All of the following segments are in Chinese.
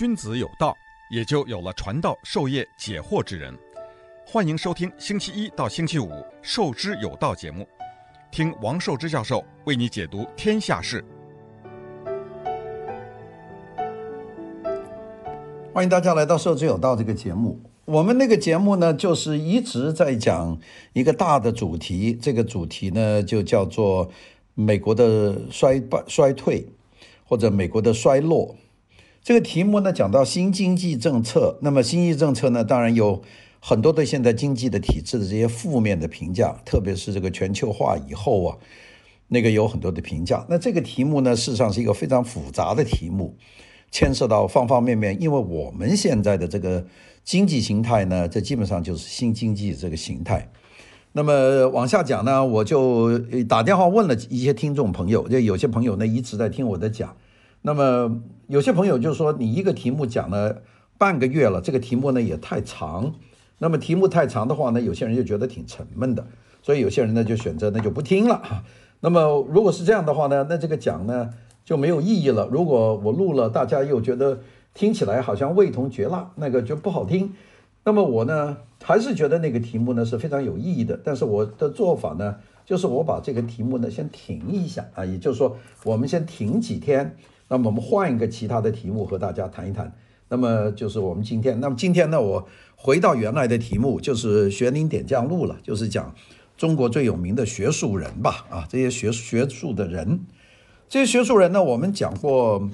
君子有道，也就有了传道授业解惑之人。欢迎收听星期一到星期五《授之有道》节目，听王寿之教授为你解读天下事。欢迎大家来到《授之有道》这个节目。我们那个节目呢，就是一直在讲一个大的主题，这个主题呢就叫做美国的衰败、衰退，或者美国的衰落。这个题目呢讲到新经济政策，那么新经济政策呢，当然有很多对现在经济的体制的这些负面的评价，特别是这个全球化以后啊，那个有很多的评价。那这个题目呢，事实上是一个非常复杂的题目，牵涉到方方面面，因为我们现在的这个。经济形态呢，这基本上就是新经济这个形态。那么往下讲呢，我就打电话问了一些听众朋友，就有些朋友呢一直在听我的讲。那么有些朋友就说，你一个题目讲了半个月了，这个题目呢也太长。那么题目太长的话呢，有些人就觉得挺沉闷的，所以有些人呢就选择那就不听了。那么如果是这样的话呢，那这个讲呢就没有意义了。如果我录了，大家又觉得。听起来好像味同嚼蜡，那个就不好听。那么我呢，还是觉得那个题目呢是非常有意义的。但是我的做法呢，就是我把这个题目呢先停一下啊，也就是说，我们先停几天。那么我们换一个其他的题目和大家谈一谈。那么就是我们今天，那么今天呢，我回到原来的题目，就是学林点将录了，就是讲中国最有名的学术人吧啊，这些学学术的人，这些学术人呢，我们讲过。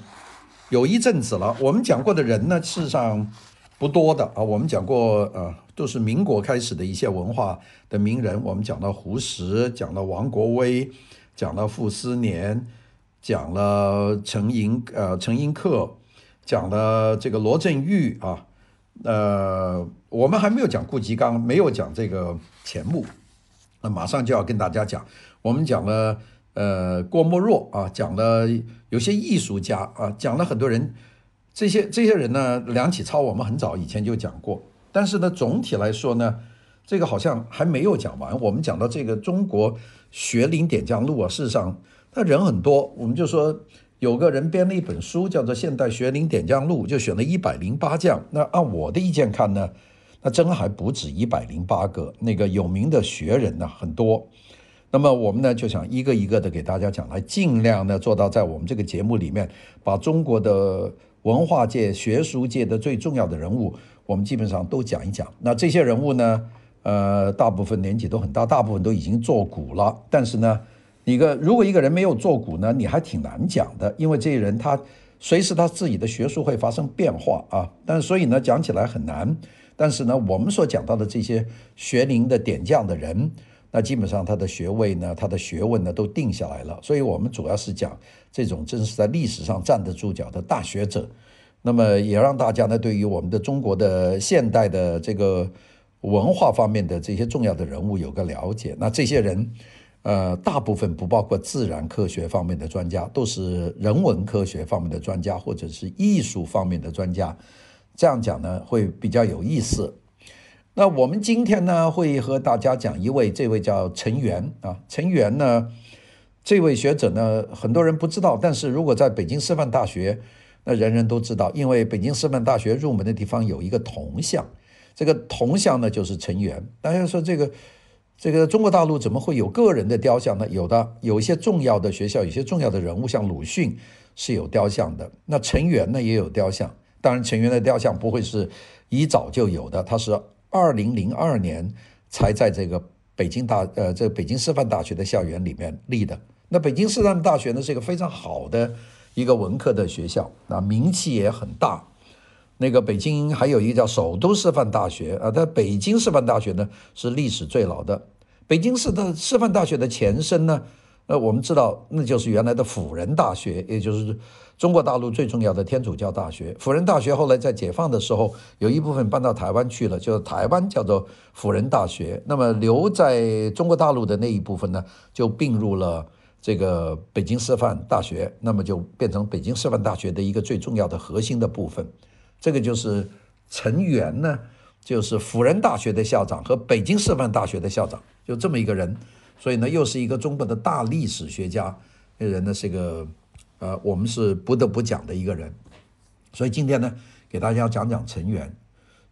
有一阵子了，我们讲过的人呢，事实上不多的啊。我们讲过，呃，都是民国开始的一些文化的名人。我们讲到胡适，讲到王国维，讲到傅斯年，讲了陈寅，呃，陈寅恪，讲了这个罗振玉啊。呃，我们还没有讲顾颉刚，没有讲这个钱穆。那马上就要跟大家讲，我们讲了。呃，郭沫若啊，讲了有些艺术家啊，讲了很多人，这些这些人呢，梁启超我们很早以前就讲过，但是呢，总体来说呢，这个好像还没有讲完。我们讲到这个中国学林点将录啊，事实上那人很多，我们就说有个人编了一本书，叫做《现代学林点将录》，就选了一百零八将。那按我的意见看呢，那真还不止一百零八个，那个有名的学人呢很多。那么我们呢就想一个一个的给大家讲，来尽量呢做到在我们这个节目里面，把中国的文化界、学术界的最重要的人物，我们基本上都讲一讲。那这些人物呢，呃，大部分年纪都很大，大部分都已经作古了。但是呢，一个如果一个人没有做古呢，你还挺难讲的，因为这些人他随时他自己的学术会发生变化啊。但是所以呢，讲起来很难。但是呢，我们所讲到的这些学龄的点将的人。那基本上他的学位呢，他的学问呢都定下来了，所以我们主要是讲这种真是在历史上站得住脚的大学者，那么也让大家呢对于我们的中国的现代的这个文化方面的这些重要的人物有个了解。那这些人，呃，大部分不包括自然科学方面的专家，都是人文科学方面的专家或者是艺术方面的专家，这样讲呢会比较有意思。那我们今天呢，会和大家讲一位，这位叫陈元啊。陈元呢，这位学者呢，很多人不知道，但是如果在北京师范大学，那人人都知道，因为北京师范大学入门的地方有一个铜像，这个铜像呢就是陈元。大家说这个这个中国大陆怎么会有个人的雕像呢？有的，有一些重要的学校，有些重要的人物，像鲁迅是有雕像的。那陈元呢也有雕像，当然陈元的雕像不会是一早就有的，他是。二零零二年才在这个北京大呃，这个北京师范大学的校园里面立的。那北京师范大学呢是一个非常好的一个文科的学校，那名气也很大。那个北京还有一个叫首都师范大学啊，它北京师范大学呢是历史最老的。北京市的师范大学的前身呢，呃，我们知道那就是原来的辅仁大学，也就是。中国大陆最重要的天主教大学辅仁大学，后来在解放的时候，有一部分搬到台湾去了，就是台湾叫做辅仁大学。那么留在中国大陆的那一部分呢，就并入了这个北京师范大学，那么就变成北京师范大学的一个最重要的核心的部分。这个就是陈元呢，就是辅仁大学的校长和北京师范大学的校长，就这么一个人。所以呢，又是一个中国的大历史学家，这人呢是一个。呃，我们是不得不讲的一个人，所以今天呢，给大家讲讲陈元。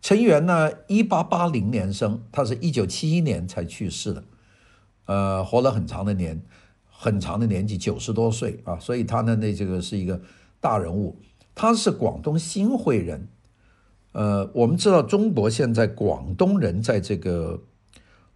陈元呢，一八八零年生，他是一九七一年才去世的，呃，活了很长的年，很长的年纪，九十多岁啊，所以他呢，那这个是一个大人物。他是广东新会人，呃，我们知道中国现在广东人在这个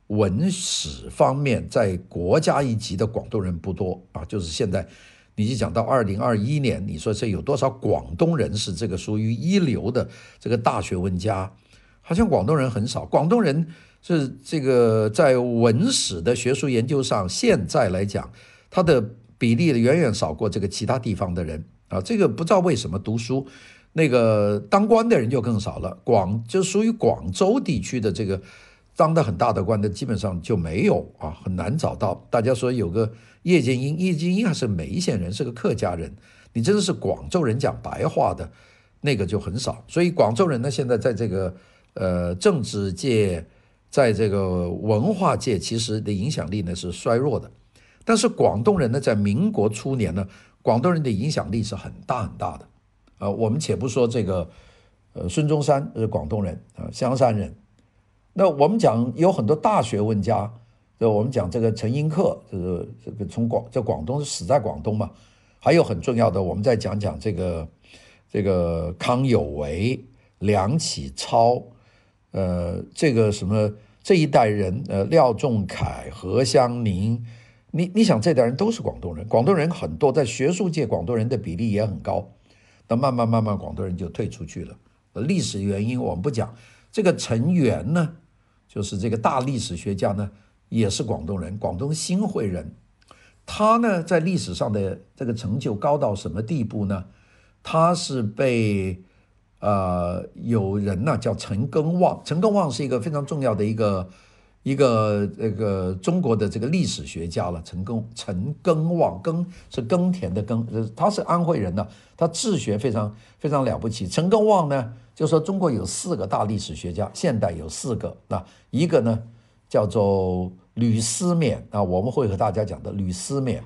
文史方面，在国家一级的广东人不多啊，就是现在。你就讲到二零二一年，你说这有多少广东人是这个属于一流的这个大学问家？好像广东人很少。广东人是这个在文史的学术研究上，现在来讲，他的比例远远少过这个其他地方的人啊。这个不知道为什么读书，那个当官的人就更少了。广就属于广州地区的这个当得很大的官的，基本上就没有啊，很难找到。大家说有个。叶剑英，叶剑英还是梅县人，是个客家人。你真的是广州人讲白话的，那个就很少。所以广州人呢，现在在这个呃政治界，在这个文化界，其实的影响力呢是衰弱的。但是广东人呢，在民国初年呢，广东人的影响力是很大很大的。呃，我们且不说这个，呃，孙中山是广东人啊、呃，香山人。那我们讲有很多大学问家。就我们讲这个陈寅恪，就是这个从广在广东是死在广东嘛，还有很重要的，我们再讲讲这个这个康有为、梁启超，呃，这个什么这一代人，呃，廖仲恺、何香凝，你你想这代人都是广东人，广东人很多，在学术界广东人的比例也很高，那慢慢慢慢广东人就退出去了，历史原因我们不讲，这个陈元呢，就是这个大历史学家呢。也是广东人，广东新会人。他呢，在历史上的这个成就高到什么地步呢？他是被呃有人呢叫陈庚旺，陈庚旺是一个非常重要的一个一个这个中国的这个历史学家了。陈耕陈耕旺，耕是耕田的耕，他是安徽人呢，他治学非常非常了不起。陈耕旺呢，就说中国有四个大历史学家，现代有四个，那一个呢？叫做吕思勉啊，我们会和大家讲的吕思勉。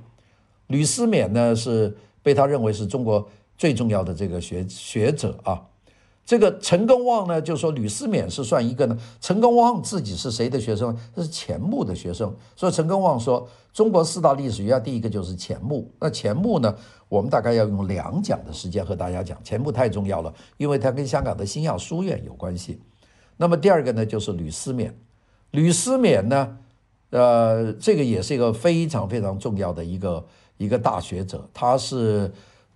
吕思勉呢是被他认为是中国最重要的这个学学者啊。这个陈耕旺呢就说吕思勉是算一个呢。陈耕旺自己是谁的学生？是钱穆的学生。所以陈耕旺说，中国四大历史学家第一个就是钱穆。那钱穆呢，我们大概要用两讲的时间和大家讲。钱穆太重要了，因为他跟香港的新亚书院有关系。那么第二个呢就是吕思勉。吕思勉呢，呃，这个也是一个非常非常重要的一个一个大学者，他是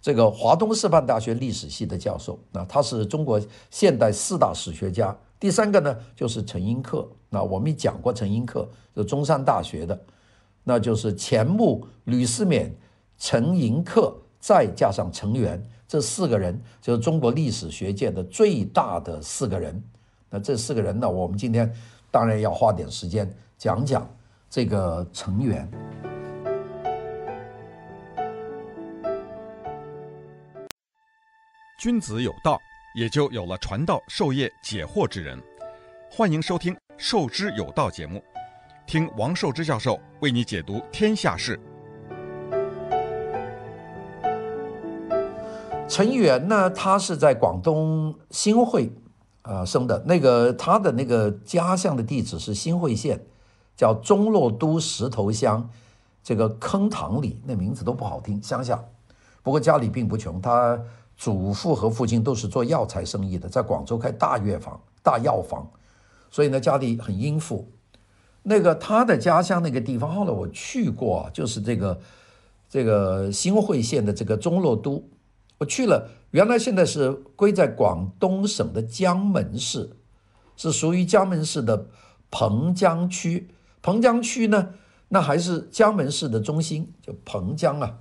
这个华东师范大学历史系的教授，那他是中国现代四大史学家。第三个呢，就是陈寅恪，那我们讲过陈寅恪，就中山大学的，那就是钱穆、吕思勉、陈寅恪，再加上陈元，这四个人就是中国历史学界的最大的四个人。那这四个人呢，我们今天。当然要花点时间讲讲这个陈元。君子有道，也就有了传道授业解惑之人。欢迎收听《授之有道》节目，听王寿之教授为你解读天下事。陈元呢，他是在广东新会。啊，生的那个他的那个家乡的地址是新会县，叫中洛都石头乡，这个坑塘里，那名字都不好听，乡下。不过家里并不穷，他祖父和父亲都是做药材生意的，在广州开大药房、大药房，所以呢家里很殷富。那个他的家乡那个地方，后来我去过，就是这个这个新会县的这个中洛都，我去了。原来现在是归在广东省的江门市，是属于江门市的彭江区。彭江区呢，那还是江门市的中心，就彭江啊，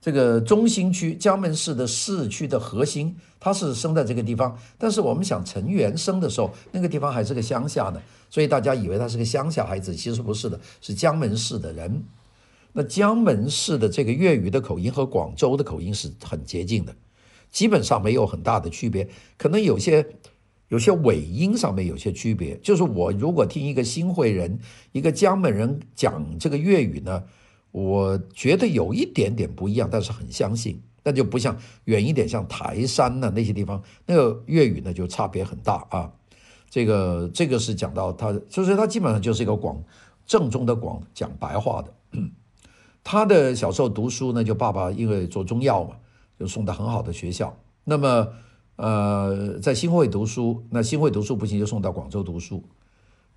这个中心区，江门市的市区的核心，他是生在这个地方。但是我们想陈元生的时候，那个地方还是个乡下呢，所以大家以为他是个乡下孩子，其实不是的，是江门市的人。那江门市的这个粤语的口音和广州的口音是很接近的。基本上没有很大的区别，可能有些有些尾音上面有些区别。就是我如果听一个新会人、一个江门人讲这个粤语呢，我觉得有一点点不一样，但是很相信。那就不像远一点，像台山呢那些地方，那个粤语呢就差别很大啊。这个这个是讲到他，就是他基本上就是一个广正宗的广讲白话的。他的小时候读书呢，就爸爸因为做中药嘛，就送到很好的学校。那么呃，在新会读书，那新会读书不行，就送到广州读书。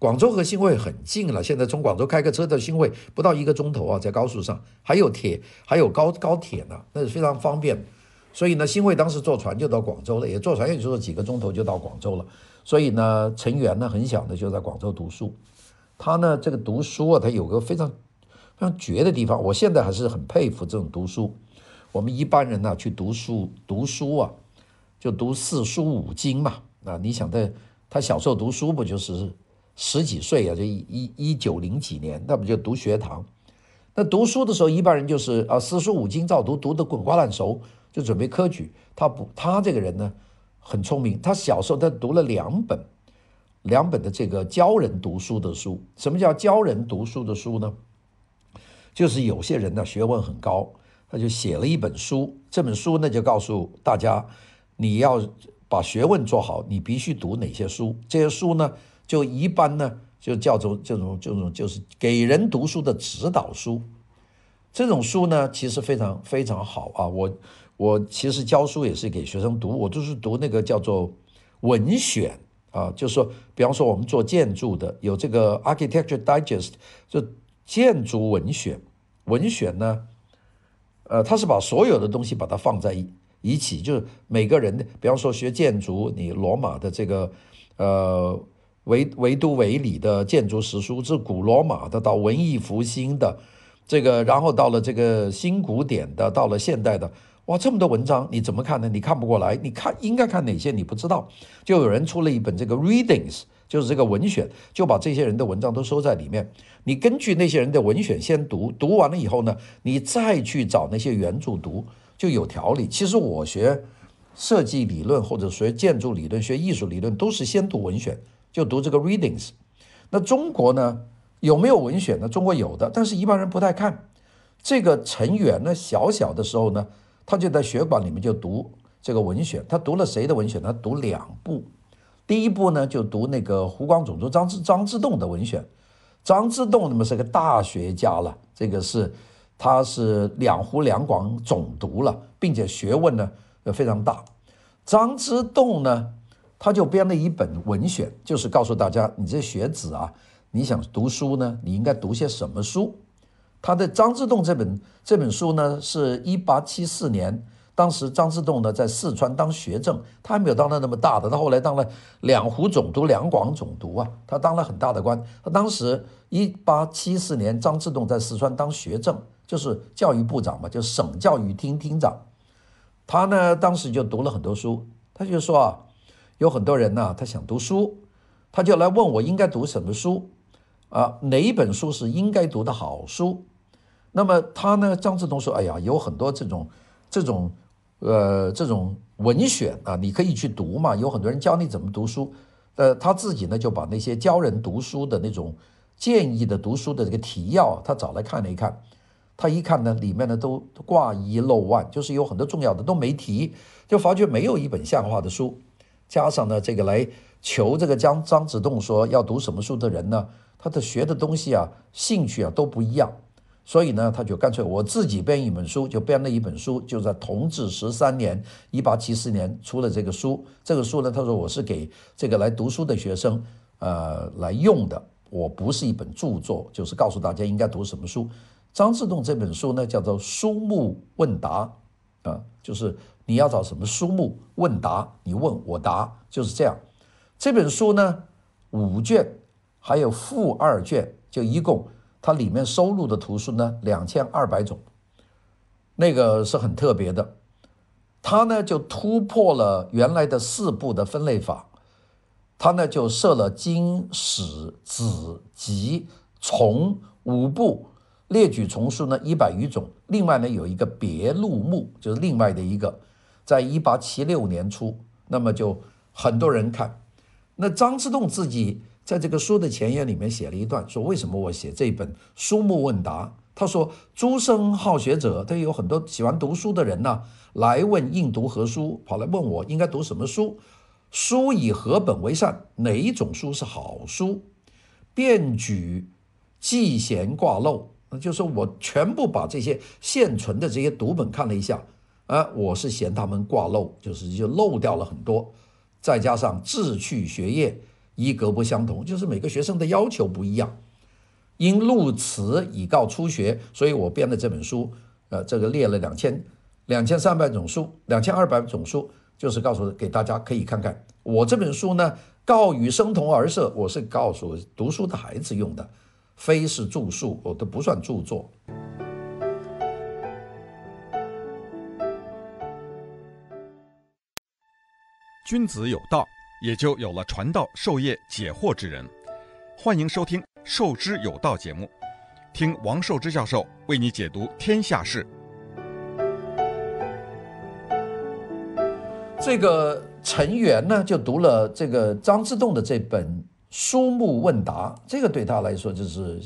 广州和新会很近了，现在从广州开个车到新会不到一个钟头啊，在高速上还有铁，还有高高铁呢，那是非常方便。所以呢，新会当时坐船就到广州了，也坐船也就是几个钟头就到广州了。所以呢，陈元呢很小的就在广州读书。他呢这个读书啊，他有个非常非常绝的地方，我现在还是很佩服这种读书。我们一般人呢去读书读书啊，就读四书五经嘛。啊，你想在他小时候读书不就是？十几岁啊，就一一一九零几年，那不就读学堂？那读书的时候，一般人就是啊，四书五经照读，读得滚瓜烂熟，就准备科举。他不，他这个人呢，很聪明。他小时候他读了两本，两本的这个教人读书的书。什么叫教人读书的书呢？就是有些人呢学问很高，他就写了一本书。这本书呢就告诉大家，你要把学问做好，你必须读哪些书？这些书呢？就一般呢，就叫做这种这种就是给人读书的指导书，这种书呢，其实非常非常好啊。我我其实教书也是给学生读，我就是读那个叫做文选啊，就是说，比方说我们做建筑的，有这个 Architecture Digest，就建筑文选。文选呢，呃，他是把所有的东西把它放在一一起，就是每个人的，比方说学建筑，你罗马的这个呃。维维都维里的建筑史书，自古罗马的到文艺复兴的，这个然后到了这个新古典的，到了现代的，哇，这么多文章，你怎么看呢？你看不过来，你看应该看哪些？你不知道，就有人出了一本这个 Readings，就是这个文选，就把这些人的文章都收在里面。你根据那些人的文选先读，读完了以后呢，你再去找那些原著读，就有条理。其实我学设计理论或者学建筑理论、学艺术理论，都是先读文选。就读这个 readings，那中国呢，有没有文选呢？中国有的，但是一般人不太看。这个陈元呢，小小的时候呢，他就在学馆里面就读这个文选。他读了谁的文选？他读两部。第一部呢，就读那个湖广总督张之张之洞的文选。张之洞那么是个大学家了，这个是他是两湖两广总督了，并且学问呢非常大。张之洞呢，他就编了一本文选，就是告诉大家，你这学子啊，你想读书呢，你应该读些什么书？他的张之洞这本这本书呢，是一八七四年，当时张之洞呢在四川当学政，他还没有当到那么大的，他后来当了两湖总督、两广总督啊，他当了很大的官。他当时一八七四年，张之洞在四川当学政，就是教育部长嘛，就省教育厅厅长。他呢当时就读了很多书，他就说啊。有很多人呢，他想读书，他就来问我应该读什么书，啊，哪一本书是应该读的好书？那么他呢，张之洞说：“哎呀，有很多这种这种呃这种文选啊，你可以去读嘛。有很多人教你怎么读书，呃，他自己呢就把那些教人读书的那种建议的读书的这个提要，他找来看了一看，他一看呢，里面呢都挂一漏万，就是有很多重要的都没提，就发觉没有一本像话的书。”加上呢，这个来求这个张张之洞说要读什么书的人呢，他的学的东西啊，兴趣啊都不一样，所以呢，他就干脆我自己编一本书，就编了一本书，就在同治十三年，一八七四年出了这个书。这个书呢，他说我是给这个来读书的学生，呃，来用的，我不是一本著作，就是告诉大家应该读什么书。张之洞这本书呢，叫做《书目问答》，啊，就是。你要找什么书目问答？你问我答，就是这样。这本书呢，五卷，还有附二卷，就一共它里面收录的图书呢，两千二百种，那个是很特别的。它呢就突破了原来的四部的分类法，它呢就设了经史子集从五部。列举丛书呢一百余种，另外呢有一个别录目，就是另外的一个。在一八七六年初，那么就很多人看。那张之洞自己在这个书的前言里面写了一段，说为什么我写这本《书目问答》，他说：“诸生好学者，他有很多喜欢读书的人呢，来问应读何书，跑来问我应该读什么书。书以何本为善？哪一种书是好书？便举记贤挂漏，就是我全部把这些现存的这些读本看了一下，啊，我是嫌他们挂漏，就是就漏掉了很多。再加上志趣学业一格不相同，就是每个学生的要求不一样。”因录词以告初学，所以我编的这本书，呃，这个列了两千两千三百种书，两千二百种书，就是告诉给大家可以看看。我这本书呢，告与生同而设，我是告诉读书的孩子用的，非是著述，我都不算著作。君子有道，也就有了传道授业解惑之人。欢迎收听。授之有道节目，听王寿之教授为你解读天下事。这个陈元呢，就读了这个张之洞的这本《书目问答》，这个对他来说就是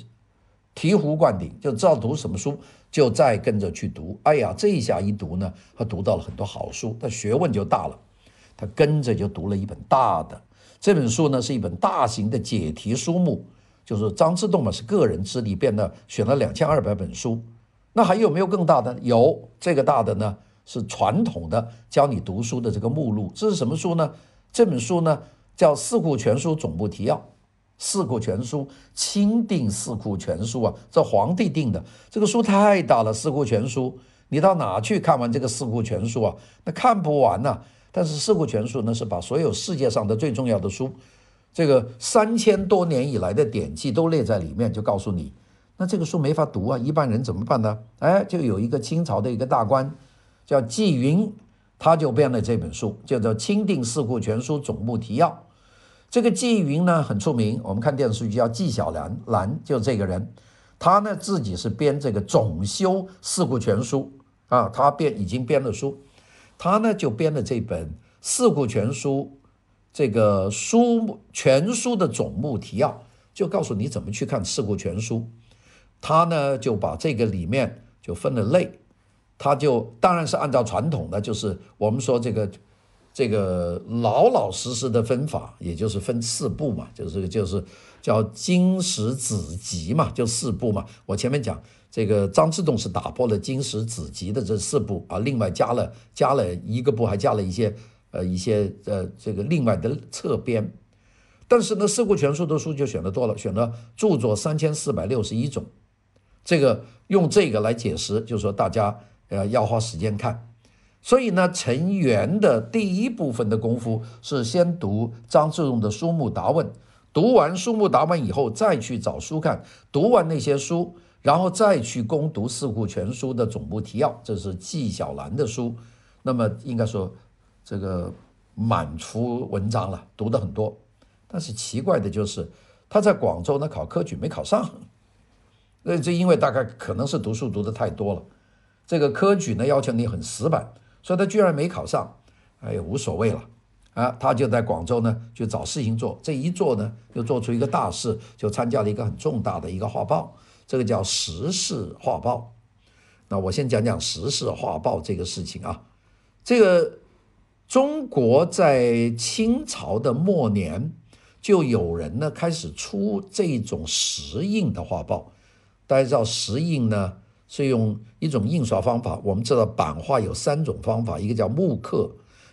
醍醐灌顶，就知道读什么书，就再跟着去读。哎呀，这一下一读呢，他读到了很多好书，他学问就大了。他跟着就读了一本大的，这本书呢是一本大型的解题书目。就是张之洞嘛，是个人之力编的，选了两千二百本书。那还有没有更大的？有，这个大的呢，是传统的教你读书的这个目录。这是什么书呢？这本书呢叫《四库全书总部提要》。四库全书，钦定四库全书啊，这皇帝定的。这个书太大了，四库全书，你到哪去看完这个四库全书啊？那看不完呐、但是四库全书呢，是把所有世界上的最重要的书。这个三千多年以来的典籍都列在里面，就告诉你，那这个书没法读啊，一般人怎么办呢？哎，就有一个清朝的一个大官叫纪云，他就编了这本书，叫做《钦定四库全书总目提要》。这个纪云呢很出名，我们看电视剧叫纪晓岚，岚就这个人，他呢自己是编这个总修四库全书啊，他编已经编了书，他呢就编了这本四库全书。这个书目全书的总目提要，就告诉你怎么去看四库全书。他呢就把这个里面就分了类，他就当然是按照传统的，就是我们说这个这个老老实实的分法，也就是分四部嘛，就是就是叫经史子集嘛，就四部嘛。我前面讲这个张之洞是打破了经史子集的这四部啊，另外加了加了一个部，还加了一些。呃，一些呃，这个另外的侧编，但是呢，四库全书的书就选的多了，选了著作三千四百六十一种，这个用这个来解释，就是说大家呃要花时间看，所以呢，陈元的第一部分的功夫是先读张之洞的书目答问，读完书目答问以后，再去找书看，读完那些书，然后再去攻读四库全书的总目提要，这是纪晓岚的书，那么应该说。这个满腹文章了，读的很多，但是奇怪的就是他在广州呢考科举没考上，那这因为大概可能是读书读的太多了，这个科举呢要求你很死板，所以他居然没考上，哎呀无所谓了啊，他就在广州呢就找事情做，这一做呢又做出一个大事，就参加了一个很重大的一个画报，这个叫《时事画报》。那我先讲讲《时事画报》这个事情啊，这个。中国在清朝的末年，就有人呢开始出这种石印的画报。大家知道石印呢是用一种印刷方法。我们知道版画有三种方法，一个叫木刻，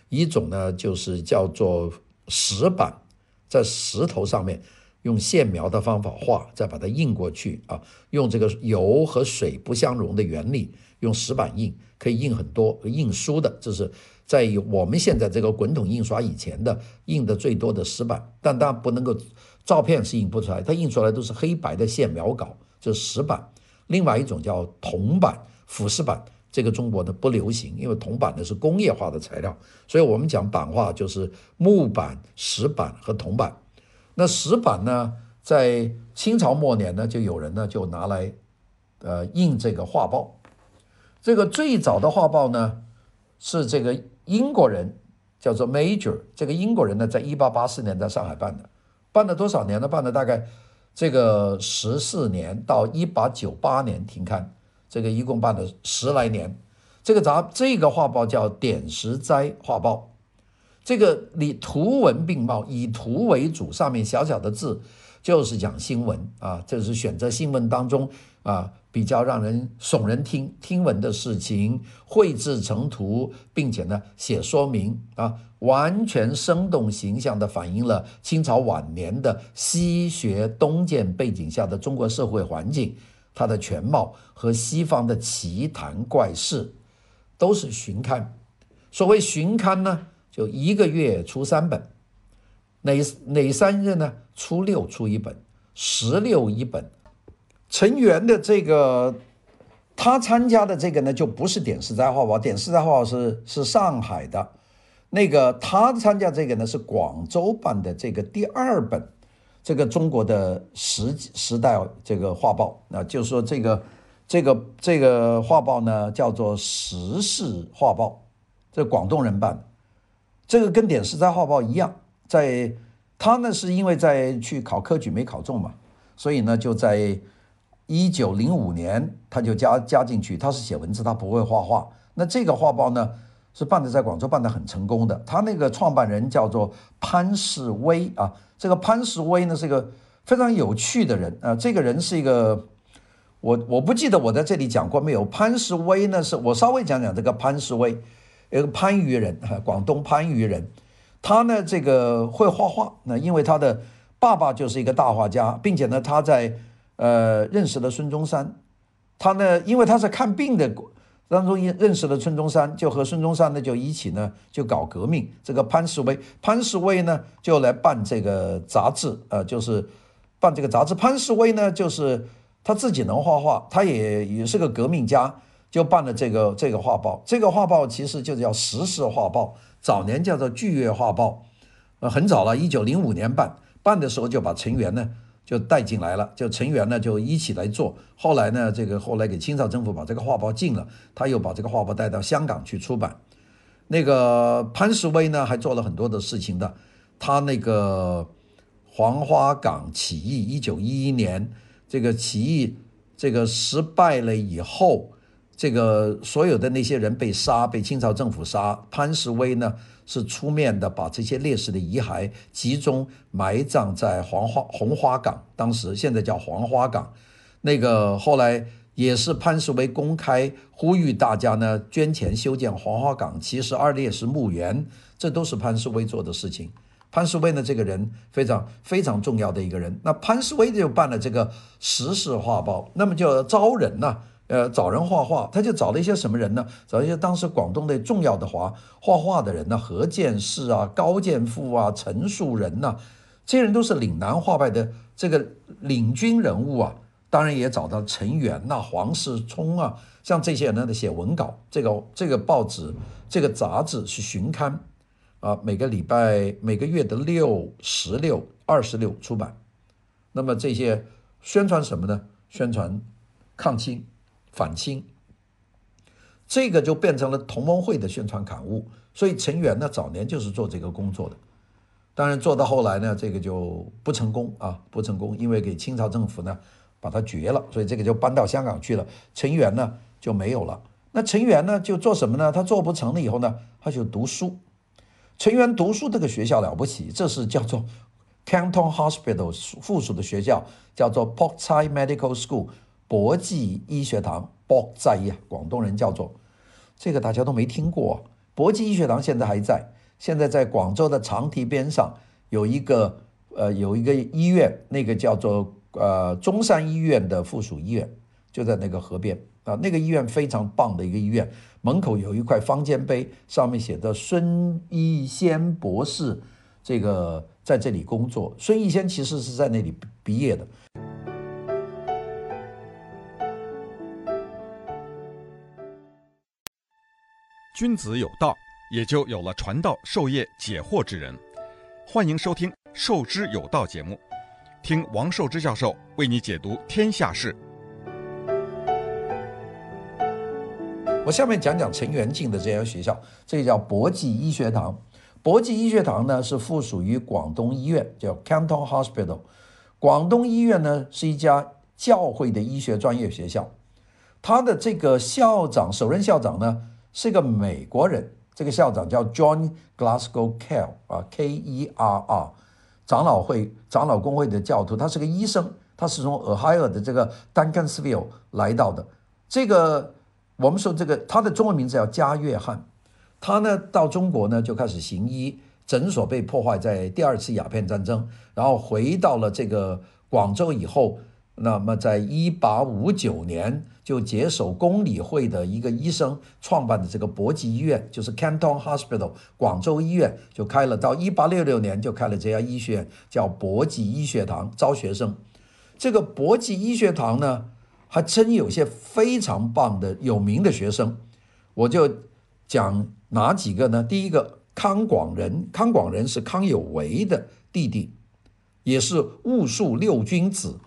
一种呢就是叫做石版，在石头上面用线描的方法画，再把它印过去啊，用这个油和水不相容的原理，用石版印可以印很多，印书的，这是。在我们现在这个滚筒印刷以前的印的最多的石版，但当然不能够，照片是印不出来，它印出来都是黑白的线描稿，这是石版。另外一种叫铜版、腐蚀版，这个中国呢不流行，因为铜版呢是工业化的材料，所以我们讲版画就是木板、石板和铜板。那石板呢，在清朝末年呢，就有人呢就拿来，呃，印这个画报。这个最早的画报呢，是这个。英国人叫做 Major，这个英国人呢，在一八八四年在上海办的，办了多少年呢？办了大概这个十四年到一八九八年停刊，这个一共办了十来年。这个杂这个画报叫《点石斋画报》，这个里图文并茂，以图为主，上面小小的字就是讲新闻啊，这是选择新闻当中啊比较让人耸人听听闻的事情，绘制成图，并且呢写说明啊，完全生动形象地反映了清朝晚年的西学东渐背景下的中国社会环境，它的全貌和西方的奇谈怪事。都是旬刊，所谓旬刊呢，就一个月出三本，哪哪三日呢？初六出一本，十六一本。陈元的这个，他参加的这个呢，就不是点石斋画报，点石斋画报是是上海的，那个他参加这个呢是广州办的这个第二本，这个中国的时时代这个画报，那就是说这个。这个这个画报呢，叫做《时事画报》，这广东人办的。这个跟点石斋画报一样，在他呢是因为在去考科举没考中嘛，所以呢就在一九零五年他就加加进去。他是写文字，他不会画画。那这个画报呢是办的在广州办的很成功的。他那个创办人叫做潘世威啊，这个潘世威呢是一个非常有趣的人啊，这个人是一个。我我不记得我在这里讲过没有。潘世威呢，是我稍微讲讲这个潘世威，一个番禺人，广东番禺人。他呢，这个会画画。那因为他的爸爸就是一个大画家，并且呢，他在呃认识了孙中山。他呢，因为他是看病的当中认识了孙中山，就和孙中山呢就一起呢就搞革命。这个潘世威，潘世威呢就来办这个杂志，呃，就是办这个杂志。潘世威呢就是。他自己能画画，他也也是个革命家，就办了这个这个画报。这个画报其实就叫《时事画报》，早年叫做《剧月画报》，呃，很早了，一九零五年办，办的时候就把成员呢就带进来了，就成员呢就一起来做。后来呢，这个后来给清朝政府把这个画报禁了，他又把这个画报带到香港去出版。那个潘石威呢还做了很多的事情的，他那个黄花岗起义，一九一一年。这个起义，这个失败了以后，这个所有的那些人被杀，被清朝政府杀。潘世威呢是出面的，把这些烈士的遗骸集中埋葬在黄花红花岗，当时现在叫黄花岗。那个后来也是潘世威公开呼吁大家呢捐钱修建黄花岗七十二烈士墓园，这都是潘世威做的事情。潘世威呢，这个人非常非常重要的一个人。那潘世威就办了这个时事画报，那么就招人呐，呃，找人画画，他就找了一些什么人呢？找一些当时广东的重要的画画画的人呢，何键士啊、高剑父啊、陈树人呐，这些人都是岭南画派的这个领军人物啊。当然也找到陈元呐、黄世聪啊，像这些人呢，写文稿。这个这个报纸、这个杂志是旬刊。啊，每个礼拜、每个月的六、十六、二十六出版。那么这些宣传什么呢？宣传抗清、反清。这个就变成了同盟会的宣传刊物。所以陈元呢，早年就是做这个工作的。当然做到后来呢，这个就不成功啊，不成功，因为给清朝政府呢把它绝了，所以这个就搬到香港去了。陈元呢就没有了。那陈元呢就做什么呢？他做不成了以后呢，他就读书。陈元读书这个学校了不起，这是叫做 Canton Hospital 附属的学校，叫做 Pok Chai Medical School 博济医学堂。博在呀，广东人叫做这个，大家都没听过。博济医学堂现在还在，现在在广州的长堤边上有一个呃有一个医院，那个叫做呃中山医院的附属医院，就在那个河边啊，那个医院非常棒的一个医院。门口有一块方尖碑，上面写着孙逸仙博士，这个在这里工作。孙逸仙其实是在那里毕业的。君子有道，也就有了传道授业解惑之人。欢迎收听《授之有道》节目，听王寿之教授为你解读天下事。我下面讲讲陈元进的这家学校，这叫博济医学堂。博济医学堂呢是附属于广东医院，叫 Canton Hospital，广东医院呢是一家教会的医学专业学校，他的这个校长，首任校长呢是个美国人，这个校长叫 John Glasgow Kerr 啊，K-E-R-R，长老会长老公会的教徒，他是个医生，他是从 Ohio 的这个 Duncansville 来到的。这个我们说这个他的中文名字叫加约翰，他呢到中国呢就开始行医。诊所被破坏在第二次鸦片战争，然后回到了这个广州以后，那么在一八五九年就接手公理会的一个医生创办的这个博济医院，就是 Canton Hospital 广州医院就开了，到一八六六年就开了这家医学院，叫博济医学堂，招学生。这个博济医学堂呢，还真有些非常棒的有名的学生，我就讲哪几个呢？第一个。康广仁，康广仁是康有为的弟弟，也是戊戌六君子。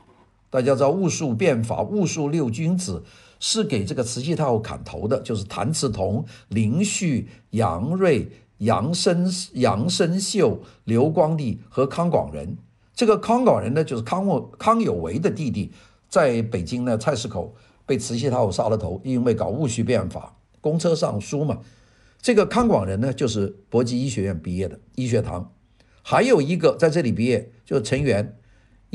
大家知道戊戌变法，戊戌六君子是给这个慈禧太后砍头的，就是谭嗣同、林旭、杨锐、杨生、杨生秀、刘光第和康广仁。这个康广仁呢，就是康有康有为的弟弟，在北京呢菜市口被慈禧太后杀了头，因为搞戊戌变法，公车上书嘛。这个康广仁呢，就是博济医学院毕业的医学堂，还有一个在这里毕业，就是陈元，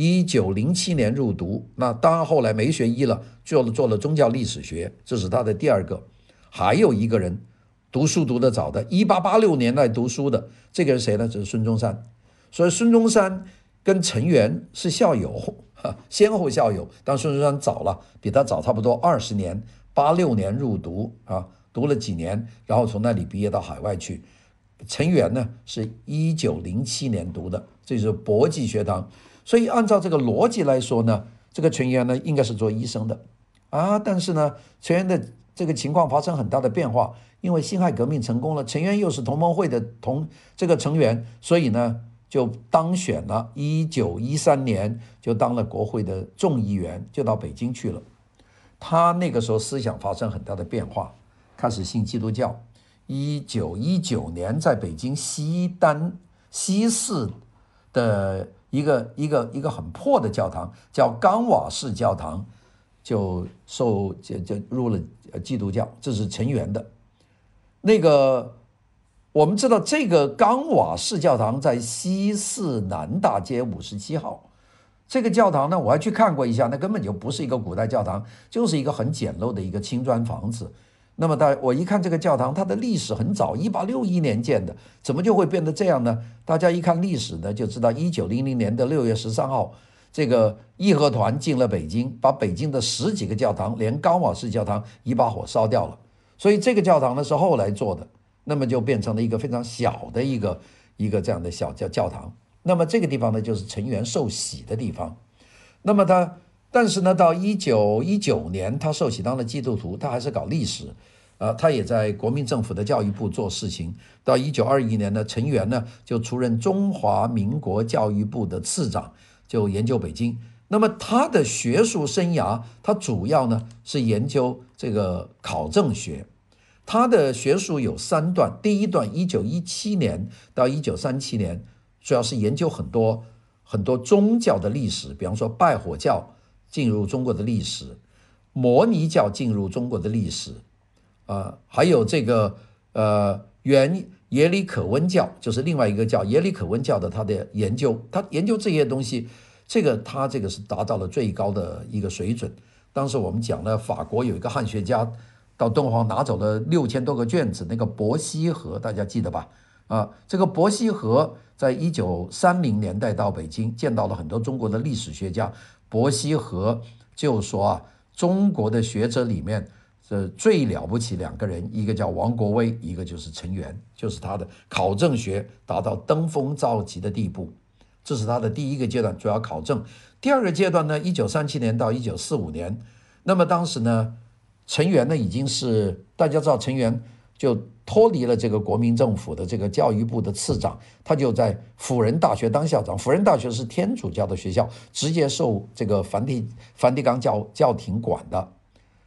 一九零七年入读，那当然后来没学医了，做了做了宗教历史学，这是他的第二个。还有一个人读书读得早的，一八八六年来读书的，这个人谁呢？就是孙中山。所以孙中山跟陈元是校友，先后校友。但孙中山早了，比他早差不多二十年，八六年入读啊。读了几年，然后从那里毕业到海外去。陈元呢，是一九零七年读的，这是博济学堂。所以按照这个逻辑来说呢，这个成员呢应该是做医生的啊。但是呢，成员的这个情况发生很大的变化，因为辛亥革命成功了，成员又是同盟会的同这个成员，所以呢就当选了。一九一三年就当了国会的众议员，就到北京去了。他那个时候思想发生很大的变化。开始信基督教，一九一九年在北京西单西四的一个一个一个很破的教堂，叫冈瓦式教堂，就受就就入了基督教。这是成员的。那个我们知道，这个冈瓦式教堂在西四南大街五十七号。这个教堂呢，我还去看过一下，那根本就不是一个古代教堂，就是一个很简陋的一个青砖房子。那么大，我一看这个教堂，它的历史很早，一八六一年建的，怎么就会变得这样呢？大家一看历史呢，就知道一九零零年的六月十三号，这个义和团进了北京，把北京的十几个教堂，连高瓦式教堂一把火烧掉了。所以这个教堂呢是后来做的，那么就变成了一个非常小的一个一个这样的小教教堂。那么这个地方呢，就是陈元受洗的地方。那么他。但是呢，到一九一九年，他受洗当了基督徒，他还是搞历史，啊，他也在国民政府的教育部做事情。到一九二一年呢，陈元呢就出任中华民国教育部的次长，就研究北京。那么他的学术生涯，他主要呢是研究这个考证学。他的学术有三段，第一段一九一七年到一九三七年，主要是研究很多很多宗教的历史，比方说拜火教。进入中国的历史，摩尼教进入中国的历史，啊，还有这个呃原耶里可温教，就是另外一个叫耶里可温教的他的研究，他研究这些东西，这个他这个是达到了最高的一个水准。当时我们讲了，法国有一个汉学家到敦煌拿走了六千多个卷子，那个伯希和大家记得吧？啊，这个伯希和在一九三零年代到北京，见到了很多中国的历史学家。伯希和就说啊，中国的学者里面，这最了不起两个人，一个叫王国维，一个就是陈元，就是他的考证学达到登峰造极的地步。这是他的第一个阶段，主要考证。第二个阶段呢，一九三七年到一九四五年，那么当时呢，陈元呢已经是大家知道陈元。就脱离了这个国民政府的这个教育部的次长，他就在辅仁大学当校长。辅仁大学是天主教的学校，直接受这个梵蒂梵蒂冈教教廷管的。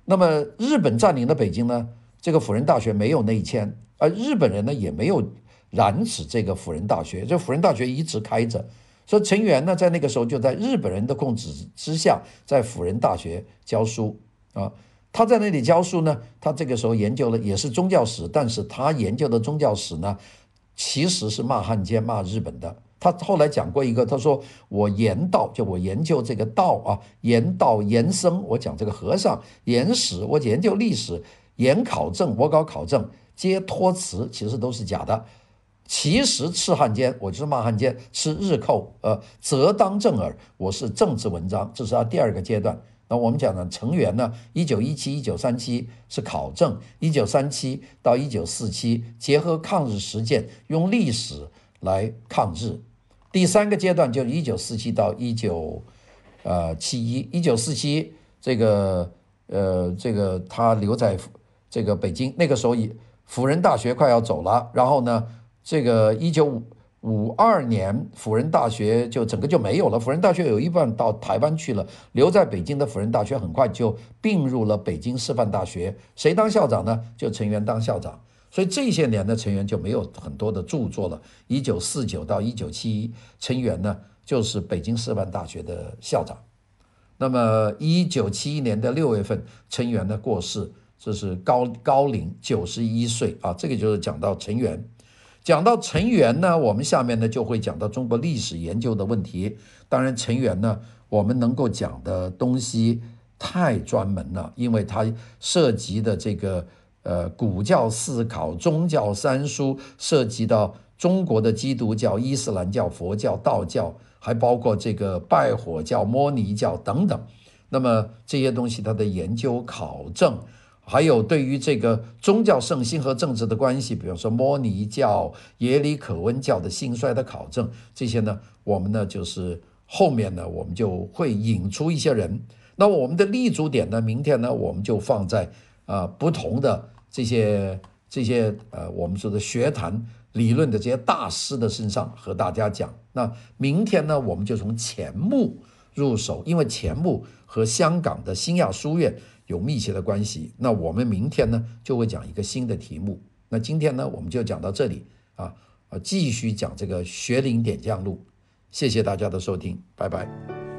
那么日本占领了北京呢，这个辅仁大学没有内迁，而日本人呢也没有染指这个辅仁大学，这辅仁大学一直开着。所以陈元呢，在那个时候就在日本人的控制之下，在辅仁大学教书啊。他在那里教书呢，他这个时候研究了也是宗教史，但是他研究的宗教史呢，其实是骂汉奸、骂日本的。他后来讲过一个，他说我研道，就我研究这个道啊，研道研僧，我讲这个和尚研史，我研究历史，研考证，我搞考证，皆托词，其实都是假的。其实斥汉奸，我就是骂汉奸，吃日寇，呃，则当正耳，我是政治文章，这是他第二个阶段。那我们讲呢，成员呢，一九一七一九三七是考证，一九三七到一九四七结合抗日实践，用历史来抗日。第三个阶段就是一九四七到一九呃七一，一九四七这个呃这个他留在这个北京，那个时候以辅仁大学快要走了，然后呢，这个一九五五二年辅仁大学就整个就没有了，辅仁大学有一半到台湾去了，留在北京的辅仁大学很快就并入了北京师范大学，谁当校长呢？就陈元当校长。所以这些年的陈元就没有很多的著作了。一九四九到一九七一，陈元呢就是北京师范大学的校长。那么一九七一年的六月份，陈元呢过世，这是高高龄九十一岁啊。这个就是讲到陈元。讲到陈元呢，我们下面呢就会讲到中国历史研究的问题。当然，陈元呢，我们能够讲的东西太专门了，因为它涉及的这个。呃，古教思考、宗教三书涉及到中国的基督教、伊斯兰教、佛教、道教，还包括这个拜火教、摩尼教等等。那么这些东西，它的研究考证，还有对于这个宗教圣心和政治的关系，比如说摩尼教、耶里可温教的兴衰的考证，这些呢，我们呢就是后面呢，我们就会引出一些人。那我们的立足点呢，明天呢，我们就放在啊、不同的。这些这些呃，我们说的学坛理论的这些大师的身上和大家讲。那明天呢，我们就从钱穆入手，因为钱穆和香港的新亚书院有密切的关系。那我们明天呢，就会讲一个新的题目。那今天呢，我们就讲到这里啊啊，继续讲这个学林点将录。谢谢大家的收听，拜拜。